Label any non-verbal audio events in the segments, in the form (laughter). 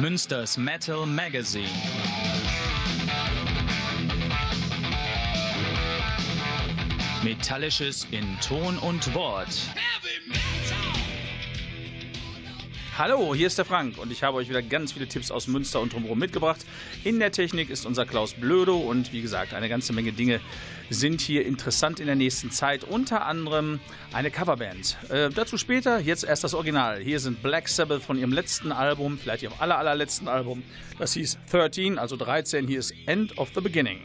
Münsters Metal Magazine. Metallisches in Ton und Wort. Hallo, hier ist der Frank und ich habe euch wieder ganz viele Tipps aus Münster und drumherum mitgebracht. In der Technik ist unser Klaus Blödo und wie gesagt, eine ganze Menge Dinge sind hier interessant in der nächsten Zeit. Unter anderem eine Coverband. Äh, dazu später, jetzt erst das Original. Hier sind Black Sabbath von ihrem letzten Album, vielleicht ihrem aller, allerletzten Album. Das hieß 13, also 13. Hier ist End of the Beginning.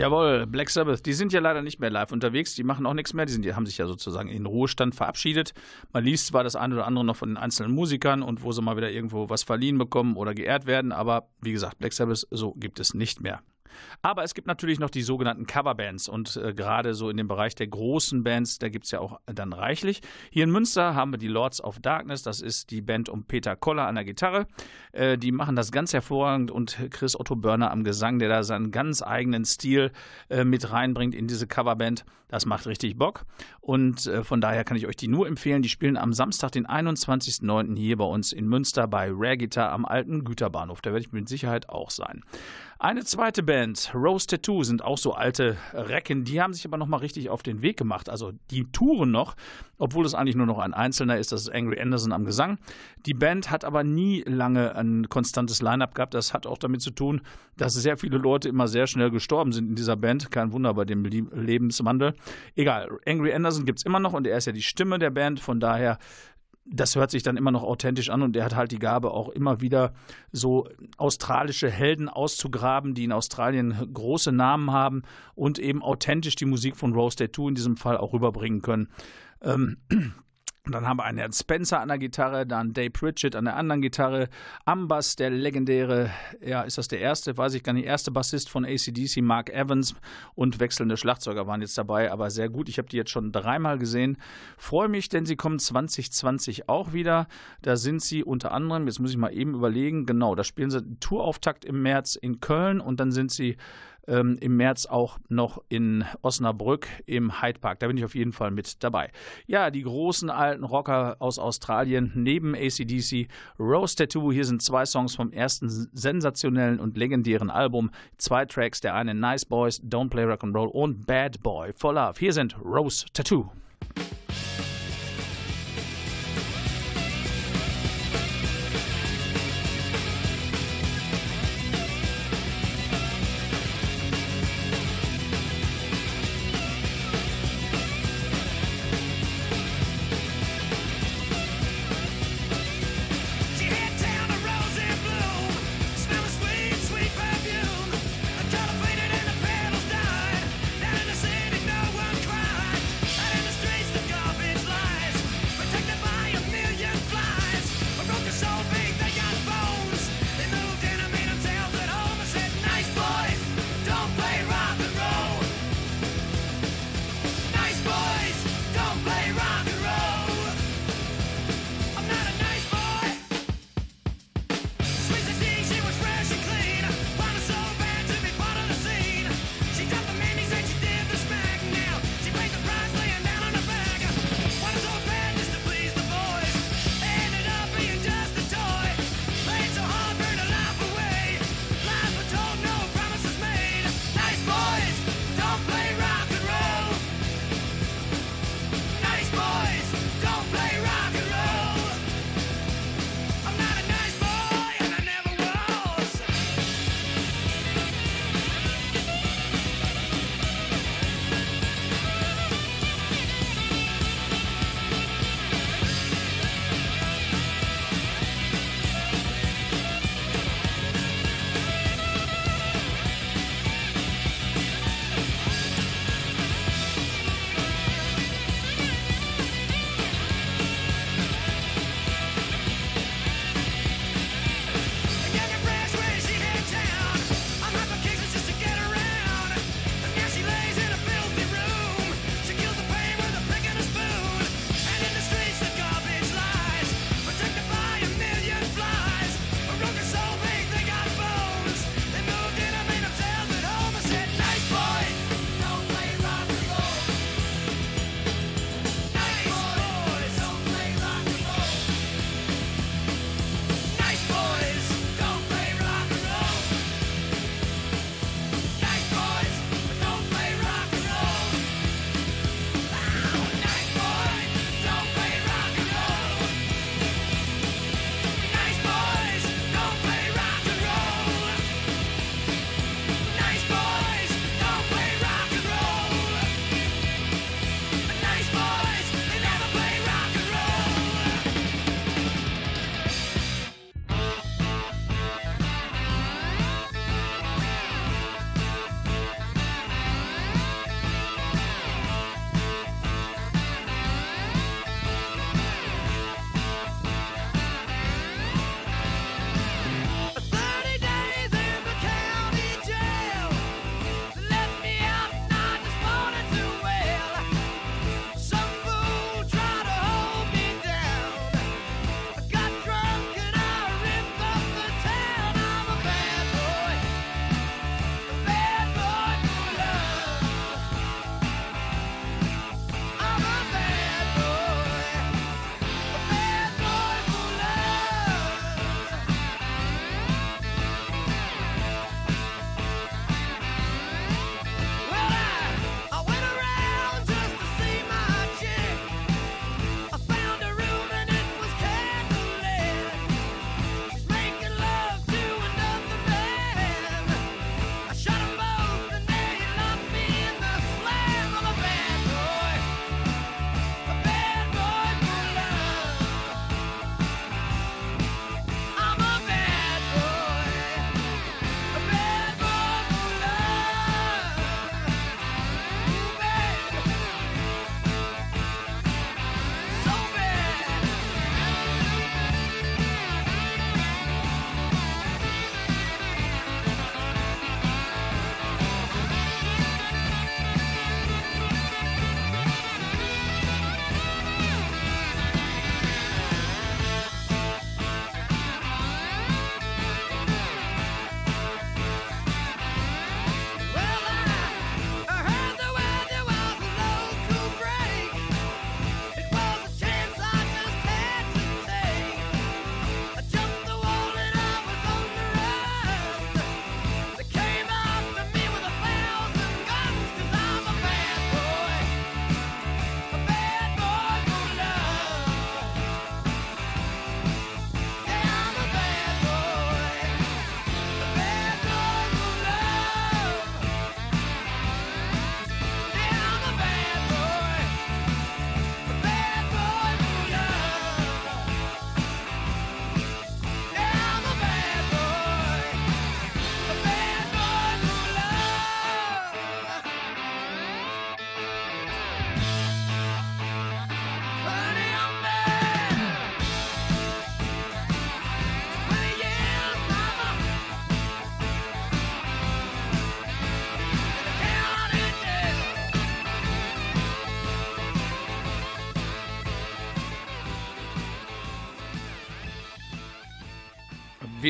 Jawohl, Black Sabbath, die sind ja leider nicht mehr live unterwegs, die machen auch nichts mehr, die, sind, die haben sich ja sozusagen in Ruhestand verabschiedet. Man liest zwar das eine oder andere noch von den einzelnen Musikern und wo sie mal wieder irgendwo was verliehen bekommen oder geehrt werden, aber wie gesagt, Black Sabbath, so gibt es nicht mehr. Aber es gibt natürlich noch die sogenannten Coverbands und äh, gerade so in dem Bereich der großen Bands, da gibt es ja auch dann reichlich. Hier in Münster haben wir die Lords of Darkness, das ist die Band um Peter Koller an der Gitarre. Äh, die machen das ganz hervorragend und Chris Otto Börner am Gesang, der da seinen ganz eigenen Stil äh, mit reinbringt in diese Coverband. Das macht richtig Bock und äh, von daher kann ich euch die nur empfehlen. Die spielen am Samstag, den 21.09. hier bei uns in Münster bei Rare Guitar am alten Güterbahnhof. Da werde ich mit Sicherheit auch sein. Eine zweite Band, Rose Tattoo, sind auch so alte Recken. Die haben sich aber nochmal richtig auf den Weg gemacht. Also die touren noch, obwohl es eigentlich nur noch ein Einzelner ist. Das ist Angry Anderson am Gesang. Die Band hat aber nie lange ein konstantes Line-Up gehabt. Das hat auch damit zu tun, dass sehr viele Leute immer sehr schnell gestorben sind in dieser Band. Kein Wunder bei dem Lebenswandel. Egal, Angry Anderson gibt es immer noch und er ist ja die Stimme der Band. Von daher das hört sich dann immer noch authentisch an und er hat halt die Gabe, auch immer wieder so australische Helden auszugraben, die in Australien große Namen haben und eben authentisch die Musik von Rose Tattoo in diesem Fall auch rüberbringen können. Ähm, (clears throat) dann haben wir einen Herrn Spencer an der Gitarre, dann Dave Pritchett an der anderen Gitarre, Ambas, der legendäre, ja, ist das der erste, weiß ich gar nicht, erste Bassist von ACDC, Mark Evans und wechselnde Schlagzeuger waren jetzt dabei, aber sehr gut. Ich habe die jetzt schon dreimal gesehen. Freue mich, denn sie kommen 2020 auch wieder. Da sind sie unter anderem, jetzt muss ich mal eben überlegen, genau, da spielen sie Tourauftakt im März in Köln und dann sind sie ähm, im März auch noch in Osnabrück im Hyde Park. Da bin ich auf jeden Fall mit dabei. Ja, die großen alten Rocker aus Australien neben ACDC, Rose Tattoo. Hier sind zwei Songs vom ersten sensationellen und legendären Album. Zwei Tracks, der eine Nice Boys, Don't Play Rock and Roll und Bad Boy for Love. Hier sind Rose Tattoo.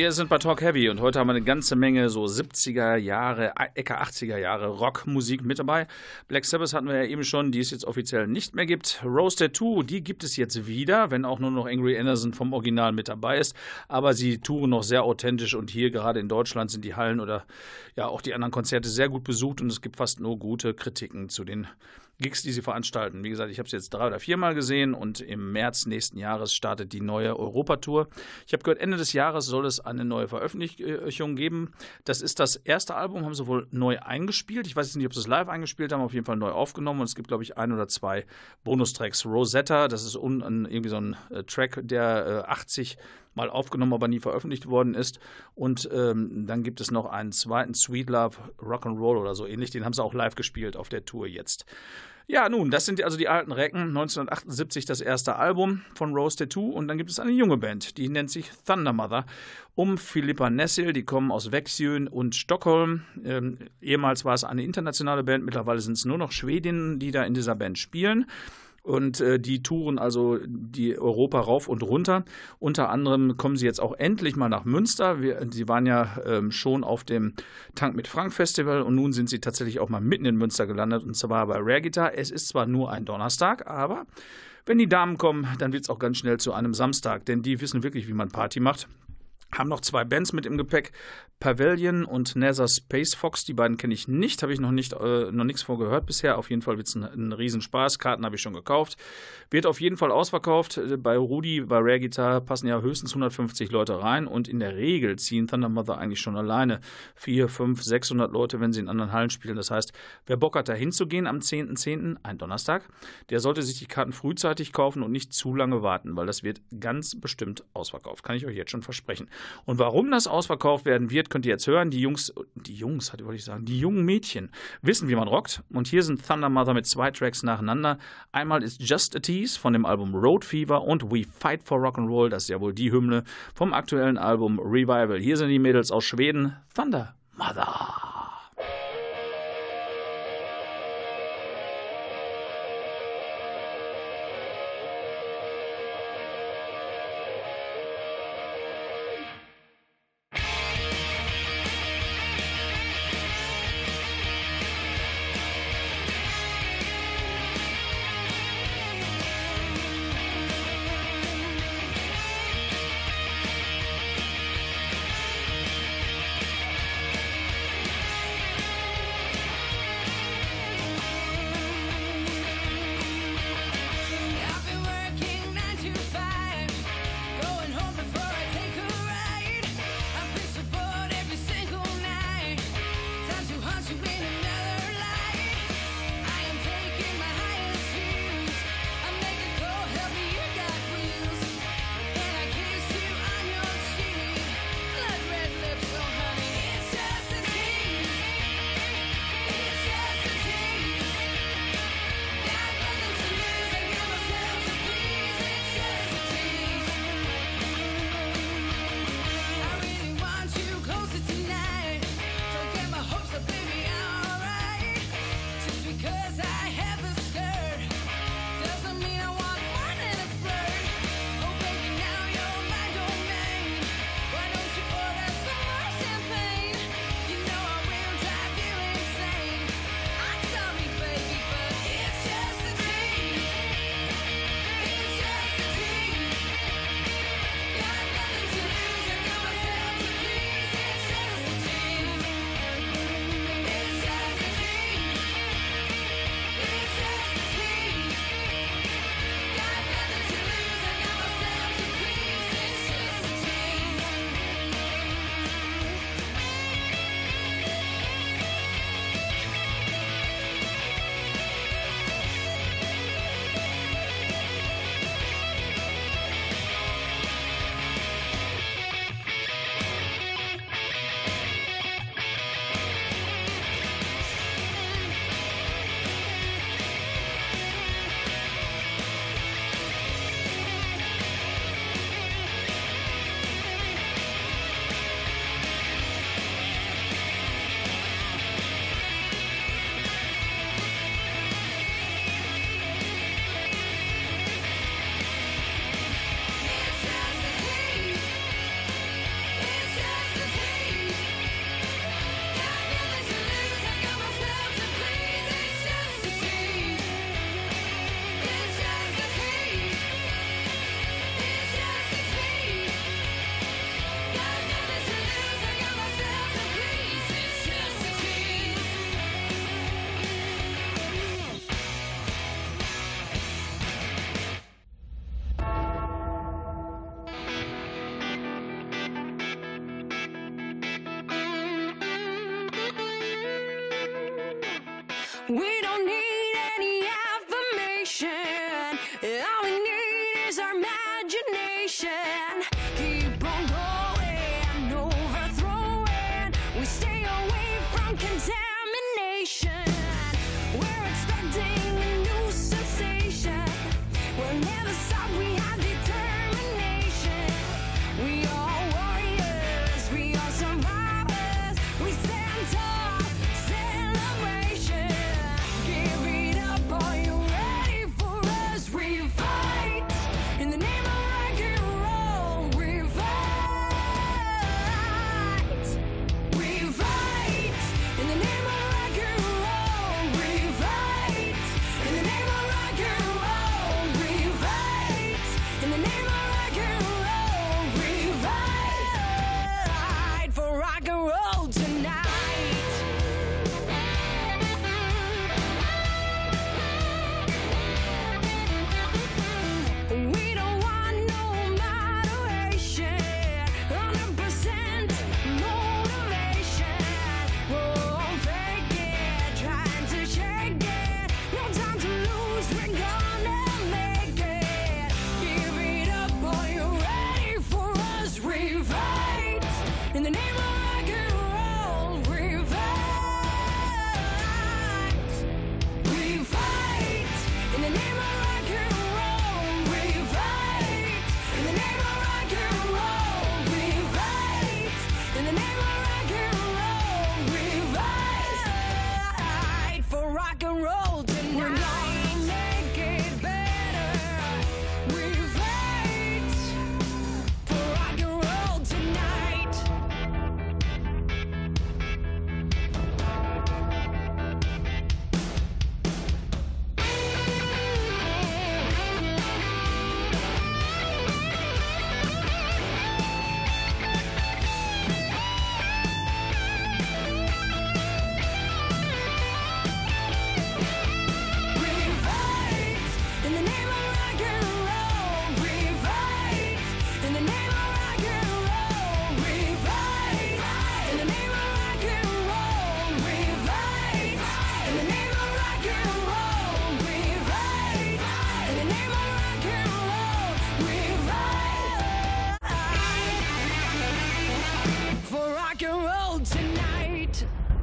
Wir sind bei Talk Heavy und heute haben wir eine ganze Menge so 70er Jahre, Ecke 80er Jahre Rockmusik mit dabei. Black Sabbath hatten wir ja eben schon, die es jetzt offiziell nicht mehr gibt. Rose Tattoo, die gibt es jetzt wieder, wenn auch nur noch Angry Anderson vom Original mit dabei ist. Aber sie touren noch sehr authentisch und hier gerade in Deutschland sind die Hallen oder ja auch die anderen Konzerte sehr gut besucht und es gibt fast nur gute Kritiken zu den Gigs, die sie veranstalten. Wie gesagt, ich habe es jetzt drei oder viermal gesehen und im März nächsten Jahres startet die neue Europatour. Ich habe gehört, Ende des Jahres soll es eine neue Veröffentlichung geben. Das ist das erste Album, haben sie wohl neu eingespielt. Ich weiß jetzt nicht, ob sie es live eingespielt haben, auf jeden Fall neu aufgenommen und es gibt, glaube ich, ein oder zwei Bonustracks. Rosetta, das ist irgendwie so ein äh, Track, der äh, 80 mal aufgenommen, aber nie veröffentlicht worden ist. Und ähm, dann gibt es noch einen zweiten Sweet Love Rock'n'Roll oder so ähnlich. Den haben sie auch live gespielt auf der Tour jetzt. Ja, nun, das sind also die alten Recken. 1978 das erste Album von Rose Tattoo und dann gibt es eine junge Band, die nennt sich Thunder Mother. Um Philippa Nessel, die kommen aus Växjö und Stockholm. Ähm, ehemals war es eine internationale Band, mittlerweile sind es nur noch Schwedinnen, die da in dieser Band spielen. Und äh, die touren also die Europa rauf und runter. Unter anderem kommen sie jetzt auch endlich mal nach Münster. Wir, sie waren ja ähm, schon auf dem Tank mit Frank Festival und nun sind sie tatsächlich auch mal mitten in Münster gelandet und zwar bei Rare Guitar. Es ist zwar nur ein Donnerstag, aber wenn die Damen kommen, dann wird es auch ganz schnell zu einem Samstag, denn die wissen wirklich, wie man Party macht haben noch zwei Bands mit im Gepäck, Pavilion und Nether Space Fox. Die beiden kenne ich nicht, habe ich noch nicht äh, noch nichts vorgehört bisher. Auf jeden Fall wird es ein, ein Riesenspaß. Karten habe ich schon gekauft. Wird auf jeden Fall ausverkauft. Bei Rudi, bei Rare Guitar passen ja höchstens 150 Leute rein und in der Regel ziehen Thunder Mother eigentlich schon alleine 4, 5, 600 Leute, wenn sie in anderen Hallen spielen. Das heißt, wer Bock hat, da hinzugehen am 10.10., .10., ein Donnerstag, der sollte sich die Karten frühzeitig kaufen und nicht zu lange warten, weil das wird ganz bestimmt ausverkauft. Kann ich euch jetzt schon versprechen. Und warum das ausverkauft werden wird, könnt ihr jetzt hören. Die Jungs, die Jungs, wollte ich sagen, die jungen Mädchen wissen, wie man rockt. Und hier sind Thunder Mother mit zwei Tracks nacheinander. Einmal ist Just a Tease von dem Album Road Fever und We Fight for Rock'n'Roll. Das ist ja wohl die Hymne vom aktuellen Album Revival. Hier sind die Mädels aus Schweden. Thunder Mother.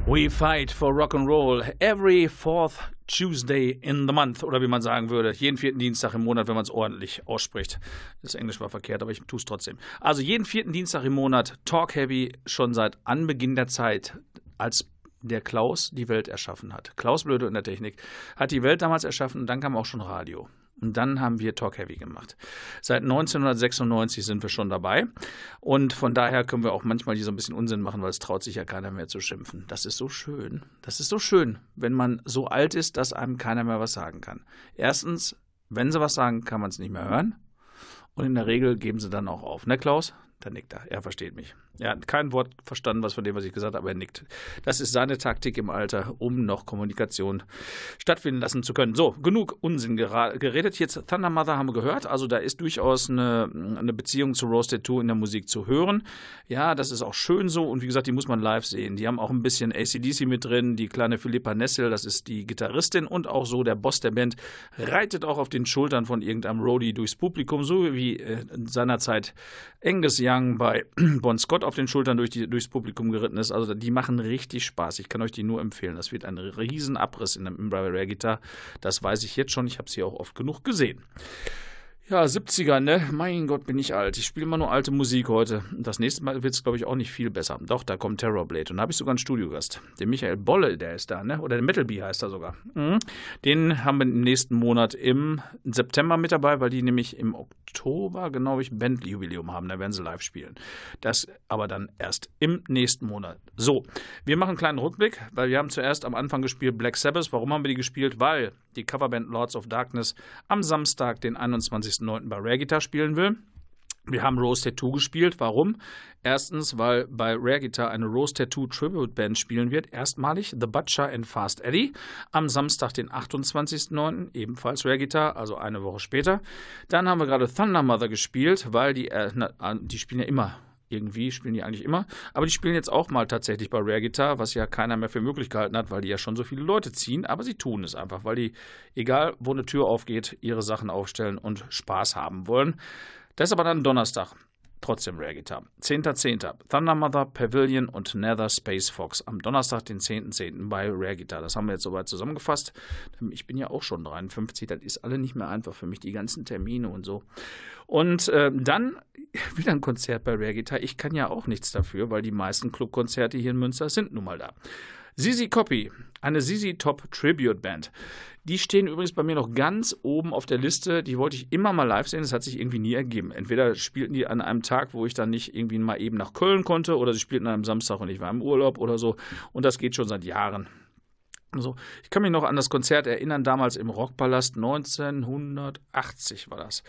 We fight for rock and roll every fourth Tuesday in the month oder wie man sagen würde, jeden vierten Dienstag im Monat, wenn man es ordentlich ausspricht. Das Englisch war verkehrt, aber ich tue es trotzdem. Also jeden vierten Dienstag im Monat Talk Heavy schon seit Anbeginn der Zeit, als der Klaus die Welt erschaffen hat. Klaus Blöde in der Technik hat die Welt damals erschaffen und dann kam auch schon Radio. Und dann haben wir Talk Heavy gemacht. Seit 1996 sind wir schon dabei. Und von daher können wir auch manchmal hier so ein bisschen Unsinn machen, weil es traut sich ja keiner mehr zu schimpfen. Das ist so schön. Das ist so schön, wenn man so alt ist, dass einem keiner mehr was sagen kann. Erstens, wenn sie was sagen, kann man es nicht mehr hören. Und in der Regel geben sie dann auch auf. Ne, Klaus? Da nickt er. Er versteht mich. Er hat kein Wort verstanden, was von dem, was ich gesagt habe, aber er nickt. Das ist seine Taktik im Alter, um noch Kommunikation stattfinden lassen zu können. So, genug Unsinn geredet. Jetzt Thunder Mother haben wir gehört. Also da ist durchaus eine, eine Beziehung zu Roasted 2 in der Musik zu hören. Ja, das ist auch schön so. Und wie gesagt, die muss man live sehen. Die haben auch ein bisschen ACDC mit drin. Die kleine Philippa Nessel, das ist die Gitarristin und auch so der Boss der Band, reitet auch auf den Schultern von irgendeinem Roadie durchs Publikum, so wie äh, seinerzeit Angus Young bei (clears throat) Bon Scott auf den Schultern durch die, durchs Publikum geritten ist. Also die machen richtig Spaß. Ich kann euch die nur empfehlen. Das wird ein Riesenabriss in der Rare Guitar. Das weiß ich jetzt schon. Ich habe sie auch oft genug gesehen. Ja, 70er, ne? Mein Gott, bin ich alt. Ich spiele immer nur alte Musik heute. Das nächste Mal wird es, glaube ich, auch nicht viel besser. Doch, da kommt Terrorblade. Und da habe ich sogar einen Studiogast. Den Michael Bolle, der ist da, ne? Oder der Metal Bee heißt er sogar. Mhm. Den haben wir im nächsten Monat im September mit dabei, weil die nämlich im Oktober, genau ich, Bandjubiläum haben. Da werden sie live spielen. Das aber dann erst im nächsten Monat. So, wir machen einen kleinen Rückblick, weil wir haben zuerst am Anfang gespielt Black Sabbath. Warum haben wir die gespielt? Weil die Coverband Lords of Darkness am Samstag, den 21.09. bei Rare Guitar spielen will. Wir haben Rose Tattoo gespielt. Warum? Erstens, weil bei Rare Guitar eine Rose Tattoo Tribute Band spielen wird. Erstmalig The Butcher and Fast Eddie. Am Samstag, den 28.09. ebenfalls Rare Guitar, also eine Woche später. Dann haben wir gerade Thunder Mother gespielt, weil die, äh, die spielen ja immer irgendwie spielen die eigentlich immer. Aber die spielen jetzt auch mal tatsächlich bei Rare Guitar, was ja keiner mehr für möglich gehalten hat, weil die ja schon so viele Leute ziehen. Aber sie tun es einfach, weil die, egal wo eine Tür aufgeht, ihre Sachen aufstellen und Spaß haben wollen. Das ist aber dann Donnerstag. Trotzdem Rare Guitar. 10.10. Thunder Mother, Pavilion und Nether Space Fox am Donnerstag, den 10.10. .10. bei Rare Guitar. Das haben wir jetzt soweit zusammengefasst. Ich bin ja auch schon 53, das ist alle nicht mehr einfach für mich, die ganzen Termine und so. Und äh, dann (laughs) wieder ein Konzert bei Rare Guitar. Ich kann ja auch nichts dafür, weil die meisten Clubkonzerte hier in Münster sind nun mal da. Sisi Copy, eine Sisi Top Tribute Band. Die stehen übrigens bei mir noch ganz oben auf der Liste. Die wollte ich immer mal live sehen. Das hat sich irgendwie nie ergeben. Entweder spielten die an einem Tag, wo ich dann nicht irgendwie mal eben nach Köln konnte, oder sie spielten an einem Samstag und ich war im Urlaub oder so. Und das geht schon seit Jahren. Also, ich kann mich noch an das Konzert erinnern, damals im Rockpalast 1980 war das.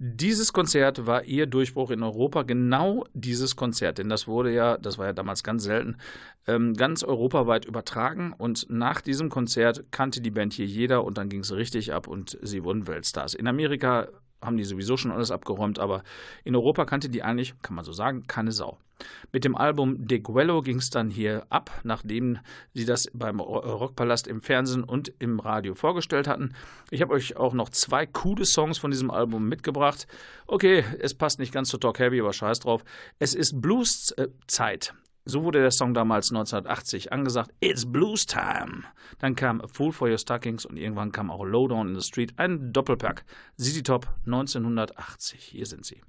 Dieses Konzert war ihr Durchbruch in Europa, genau dieses Konzert, denn das wurde ja, das war ja damals ganz selten, ähm, ganz europaweit übertragen und nach diesem Konzert kannte die Band hier jeder und dann ging es richtig ab und sie wurden Weltstars. In Amerika haben die sowieso schon alles abgeräumt, aber in Europa kannte die eigentlich, kann man so sagen, keine Sau. Mit dem Album De Guello ging es dann hier ab, nachdem sie das beim Rockpalast im Fernsehen und im Radio vorgestellt hatten. Ich habe euch auch noch zwei coole Songs von diesem Album mitgebracht. Okay, es passt nicht ganz zu Talk Heavy, aber scheiß drauf. Es ist Blues-Zeit. So wurde der Song damals 1980 angesagt. It's Blues Time. Dann kam A Fool for Your Stockings und irgendwann kam auch Lowdown in the Street. Ein Doppelpack. ZZ Top 1980. Hier sind sie.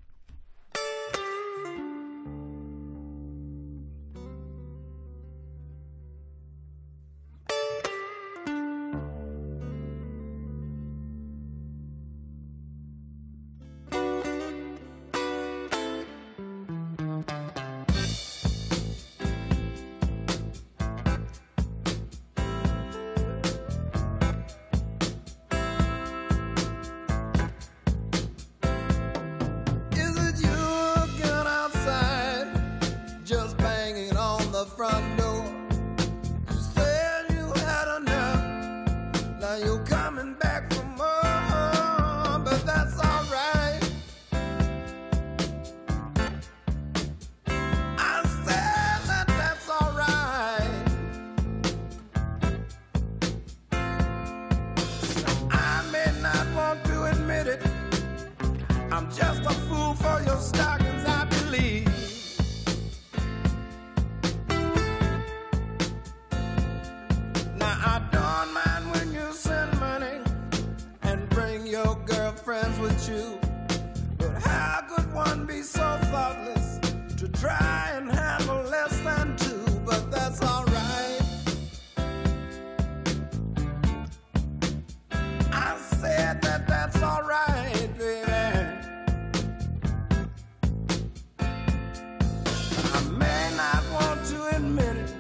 try and handle less than two, but that's all right. I said that that's all right, baby. I may not want to admit it.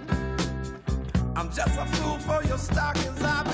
I'm just a fool for your stockings. I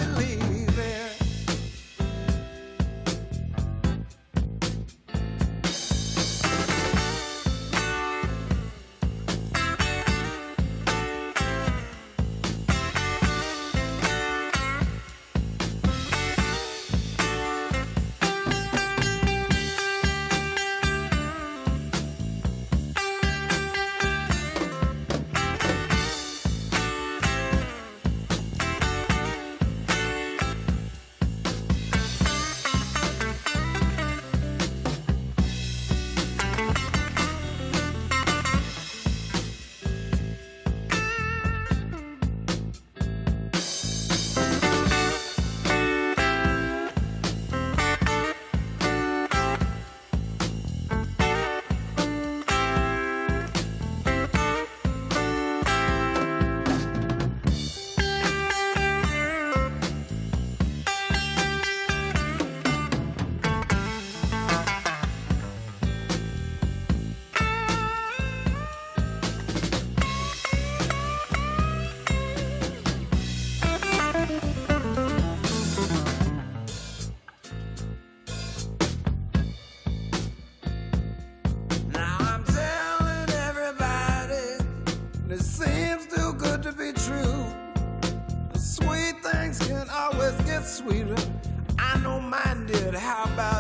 I don't mind it. How about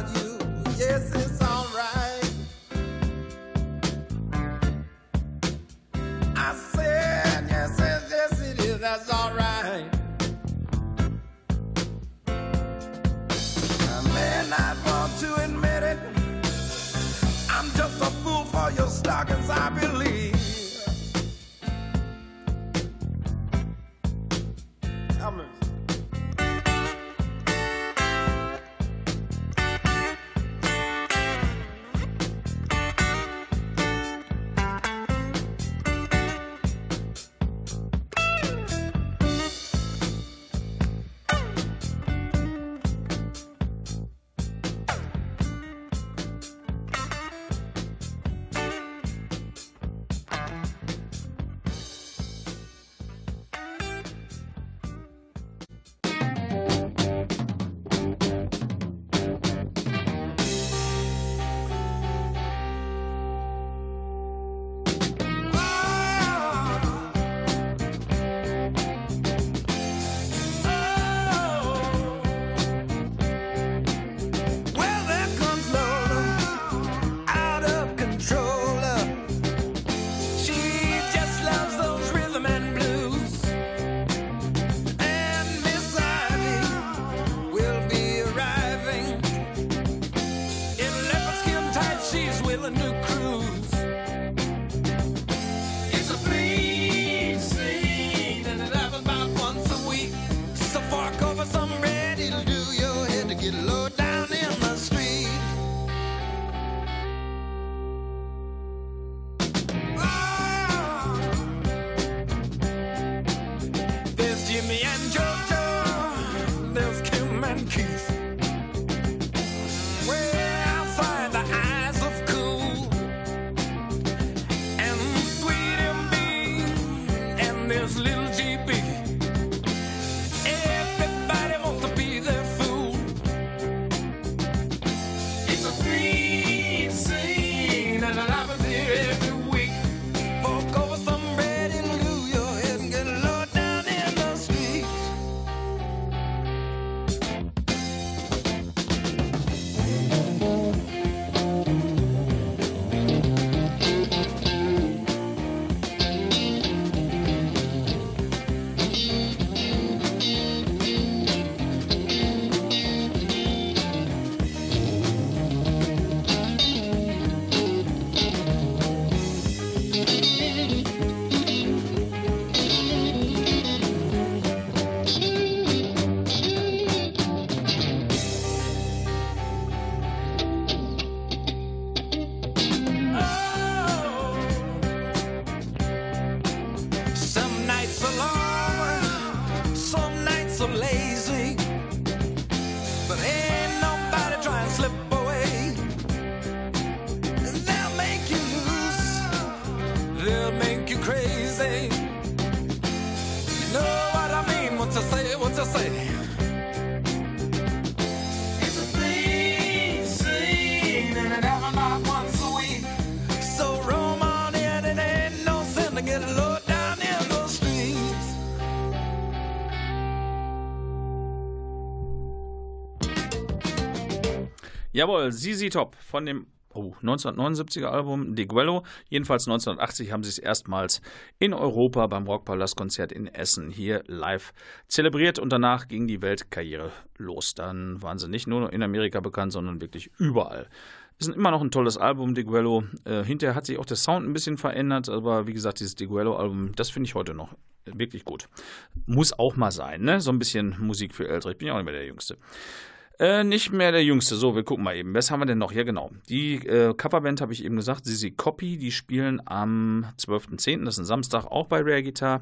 Jawohl, ZZ Top von dem oh, 1979er Album De Guello. Jedenfalls 1980 haben sie es erstmals in Europa beim Rockpalast-Konzert in Essen hier live zelebriert und danach ging die Weltkarriere los. Dann waren sie nicht nur in Amerika bekannt, sondern wirklich überall. Ist immer noch ein tolles Album, De Guello. Äh, hinterher hat sich auch der Sound ein bisschen verändert, aber wie gesagt, dieses De Guello-Album, das finde ich heute noch wirklich gut. Muss auch mal sein, ne? So ein bisschen Musik für Ältere. Ich bin ja auch nicht mehr der Jüngste. Äh, nicht mehr der Jüngste. So, wir gucken mal eben. Was haben wir denn noch? Ja, genau. Die äh, Coverband habe ich eben gesagt, Sisi Copy, die spielen am 12.10., das ist ein Samstag, auch bei Rare Guitar.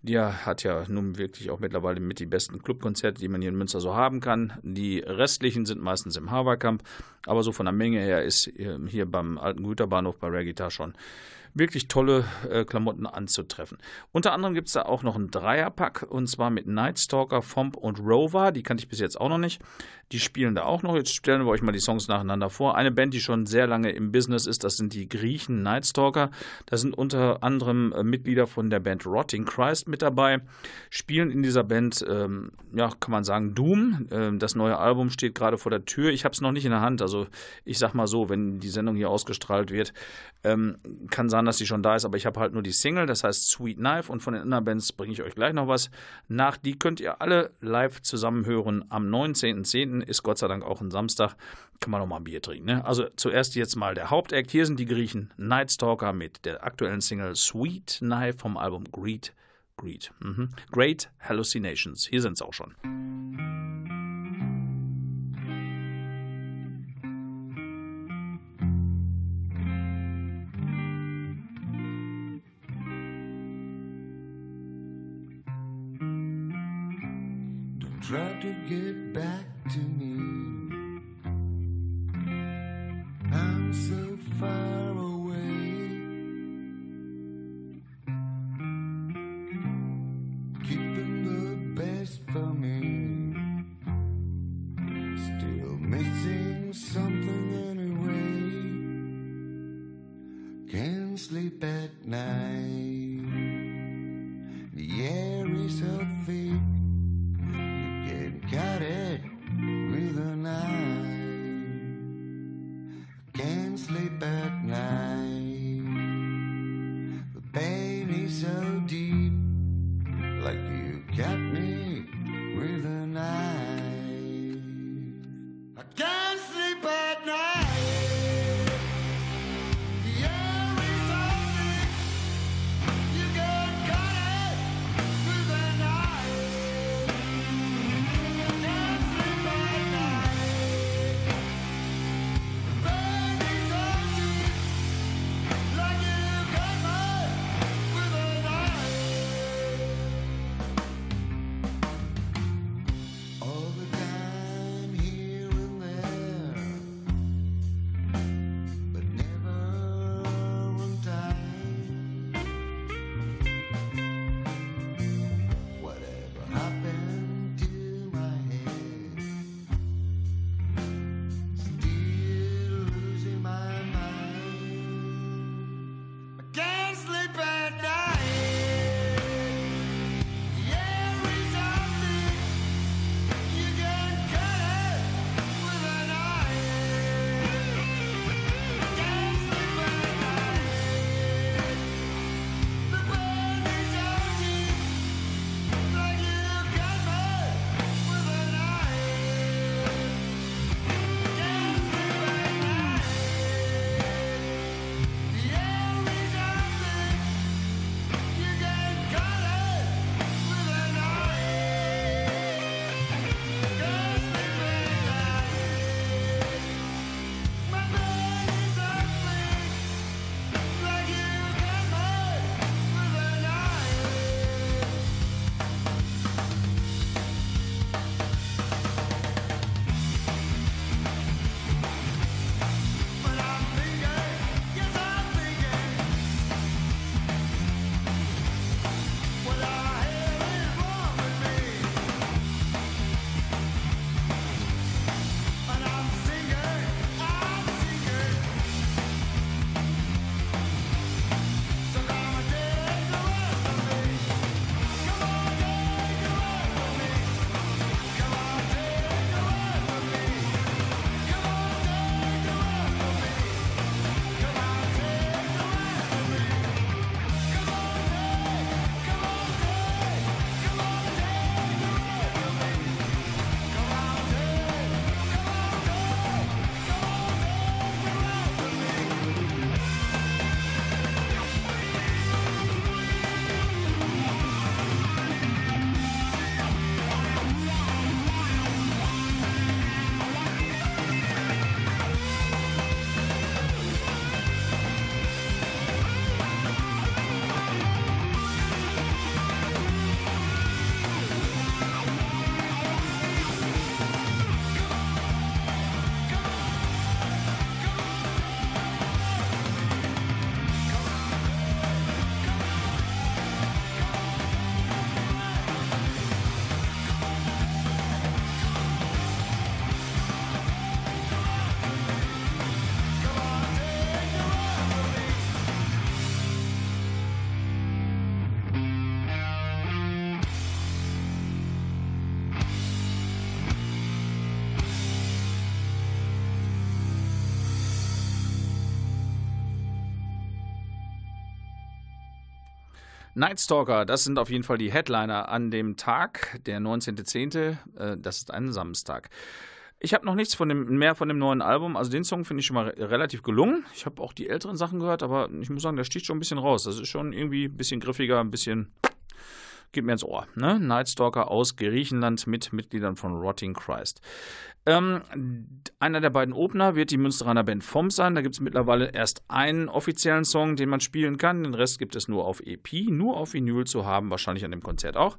Die hat ja nun wirklich auch mittlerweile mit die besten Clubkonzerte, die man hier in Münster so haben kann. Die restlichen sind meistens im Haverkamp, aber so von der Menge her ist äh, hier beim alten Güterbahnhof bei Rare Guitar schon wirklich tolle äh, Klamotten anzutreffen. Unter anderem gibt es da auch noch einen Dreierpack und zwar mit Nightstalker, Fomp und Rover. Die kannte ich bis jetzt auch noch nicht. Die spielen da auch noch. Jetzt stellen wir euch mal die Songs nacheinander vor. Eine Band, die schon sehr lange im Business ist, das sind die Griechen Nightstalker. Da sind unter anderem äh, Mitglieder von der Band Rotting Christ mit dabei, spielen in dieser Band, ähm, ja, kann man sagen, Doom. Ähm, das neue Album steht gerade vor der Tür. Ich habe es noch nicht in der Hand. Also ich sag mal so, wenn die Sendung hier ausgestrahlt wird, ähm, kann sein, dass sie schon da ist, aber ich habe halt nur die Single, das heißt Sweet Knife und von den anderen Bands bringe ich euch gleich noch was nach. Die könnt ihr alle live zusammen hören. Am 19.10. ist Gott sei Dank auch ein Samstag. Kann man noch mal ein Bier trinken. Ne? Also zuerst jetzt mal der Hauptakt. Hier sind die Griechen Nightstalker mit der aktuellen Single Sweet Knife vom Album Greed. Greed. Mhm. Great Hallucinations. Hier sind sie auch schon. Nightstalker, das sind auf jeden Fall die Headliner an dem Tag, der 19.10., äh, das ist ein Samstag. Ich habe noch nichts von dem, mehr von dem neuen Album. Also den Song finde ich schon mal relativ gelungen. Ich habe auch die älteren Sachen gehört, aber ich muss sagen, der sticht schon ein bisschen raus. Das ist schon irgendwie ein bisschen griffiger, ein bisschen geht mir ins Ohr. Ne? Nightstalker aus Griechenland mit Mitgliedern von Rotting Christ. Ähm, einer der beiden Opener wird die Münsteraner Band FOM sein. Da gibt es mittlerweile erst einen offiziellen Song, den man spielen kann. Den Rest gibt es nur auf EP, nur auf Vinyl zu haben, wahrscheinlich an dem Konzert auch.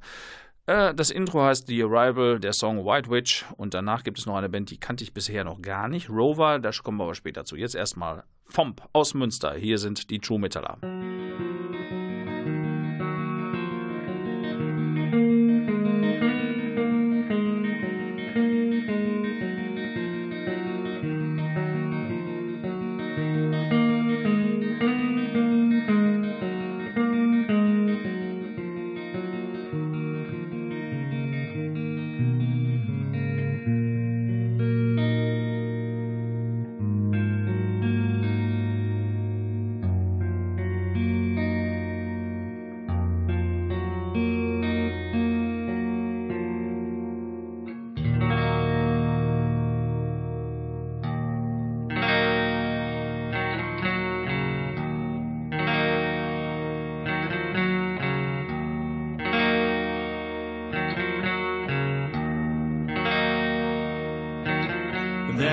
Äh, das Intro heißt The Arrival, der Song White Witch und danach gibt es noch eine Band, die kannte ich bisher noch gar nicht. Rover, da kommen wir aber später zu. Jetzt erstmal FOMP aus Münster. Hier sind die True Metaller.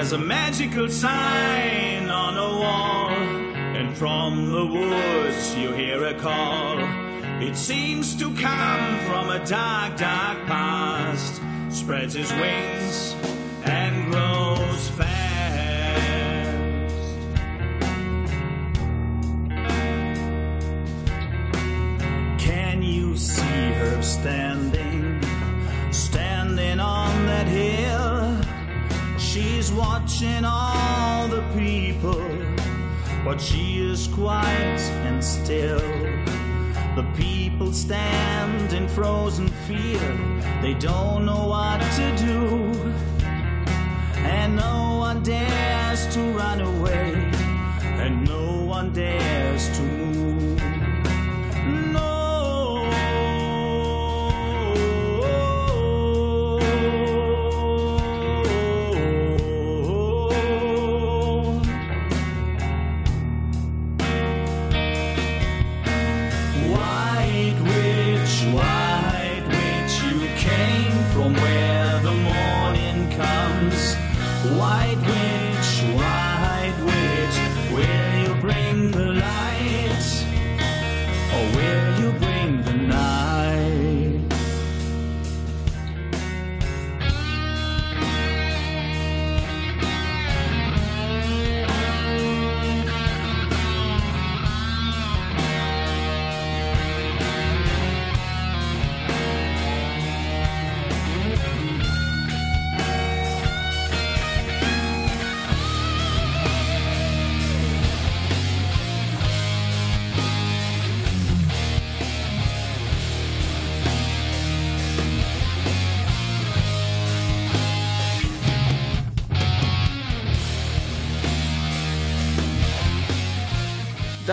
There's a magical sign on a wall, and from the woods you hear a call. It seems to come from a dark, dark past, spreads its wings and grows but she is quiet and still. The people stand in frozen fear, they don't know what to do. And no one dares to run away, and no one dares to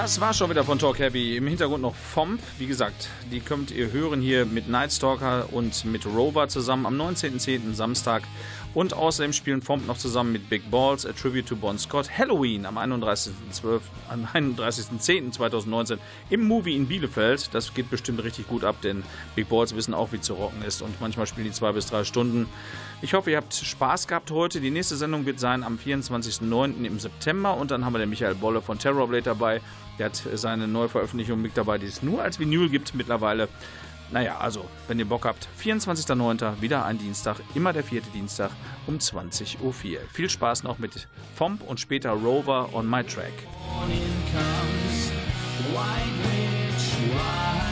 Das war schon wieder von Talk Heavy. Im Hintergrund noch FOMP. Wie gesagt, die könnt ihr hören hier mit Nightstalker und mit Rover zusammen am 19.10. Samstag. Und außerdem spielen FOMP noch zusammen mit Big Balls, A Tribute to Bon Scott, Halloween am 31.10.2019 am 31.10.2019 im Movie in Bielefeld. Das geht bestimmt richtig gut ab, denn Big Balls wissen auch, wie zu rocken ist. Und manchmal spielen die zwei bis drei Stunden. Ich hoffe, ihr habt Spaß gehabt heute. Die nächste Sendung wird sein am 24.09. im September. Und dann haben wir den Michael Bolle von Terrorblade dabei. Der hat seine Neuveröffentlichung mit dabei, die es nur als Vinyl gibt mittlerweile. Naja, also, wenn ihr Bock habt, 24.09. wieder ein Dienstag, immer der vierte Dienstag um 20.04 Uhr. Viel Spaß noch mit Fomp und später Rover on my track. morning comes. White witch, white